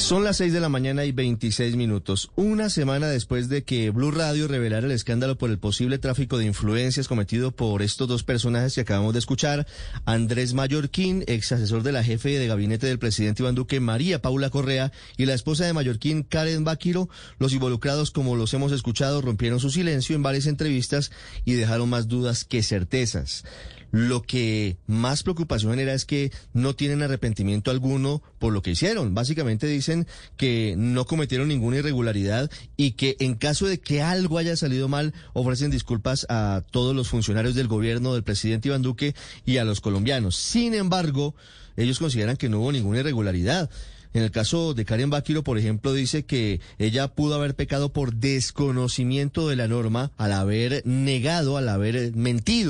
Son las 6 de la mañana y 26 minutos. Una semana después de que Blue Radio revelara el escándalo por el posible tráfico de influencias cometido por estos dos personajes que acabamos de escuchar, Andrés Mallorquín, ex asesor de la jefe de gabinete del presidente Iván Duque, María Paula Correa, y la esposa de Mallorquín, Karen Baquiro, los involucrados, como los hemos escuchado, rompieron su silencio en varias entrevistas y dejaron más dudas que certezas. Lo que más preocupación genera es que no tienen arrepentimiento alguno por lo que hicieron. Básicamente dicen que no cometieron ninguna irregularidad y que en caso de que algo haya salido mal, ofrecen disculpas a todos los funcionarios del gobierno del presidente Iván Duque y a los colombianos. Sin embargo, ellos consideran que no hubo ninguna irregularidad. En el caso de Karen Baquiro, por ejemplo, dice que ella pudo haber pecado por desconocimiento de la norma al haber negado, al haber mentido.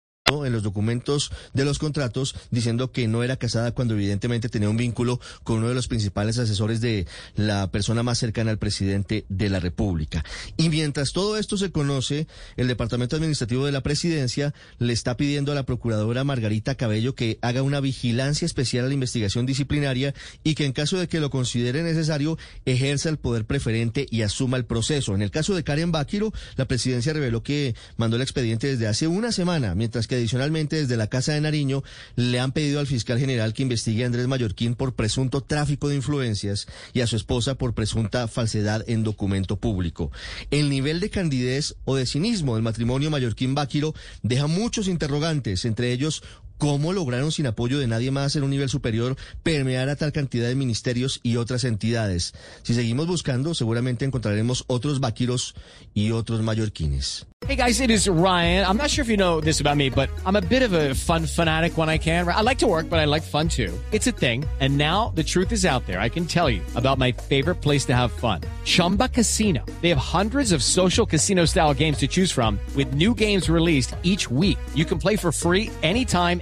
En los documentos de los contratos diciendo que no era casada cuando evidentemente tenía un vínculo con uno de los principales asesores de la persona más cercana al presidente de la República. Y mientras todo esto se conoce, el Departamento Administrativo de la Presidencia le está pidiendo a la procuradora Margarita Cabello que haga una vigilancia especial a la investigación disciplinaria y que en caso de que lo considere necesario ejerza el poder preferente y asuma el proceso. En el caso de Karen Baquiro, la presidencia reveló que mandó el expediente desde hace una semana, mientras que adicionalmente desde la Casa de Nariño le han pedido al fiscal general que investigue a Andrés Mallorquín por presunto tráfico de influencias y a su esposa por presunta falsedad en documento público. El nivel de candidez o de cinismo del matrimonio Mallorquín-Báquiro deja muchos interrogantes, entre ellos cómo lograron sin apoyo de nadie más en un nivel superior permear a tal cantidad de ministerios y otras entidades. Si seguimos buscando, seguramente encontraremos otros vaquiros y otros mallorquines. Hey guys, it is Ryan. I'm not sure if you know this about me, but I'm a bit of a fun fanatic when I can. I like to work, but I like fun too. It's a thing. And now the truth is out there. I can tell you about my favorite place to have fun. Chumba Casino. They have hundreds of social casino style games to choose from with new games released each week. You can play for free anytime,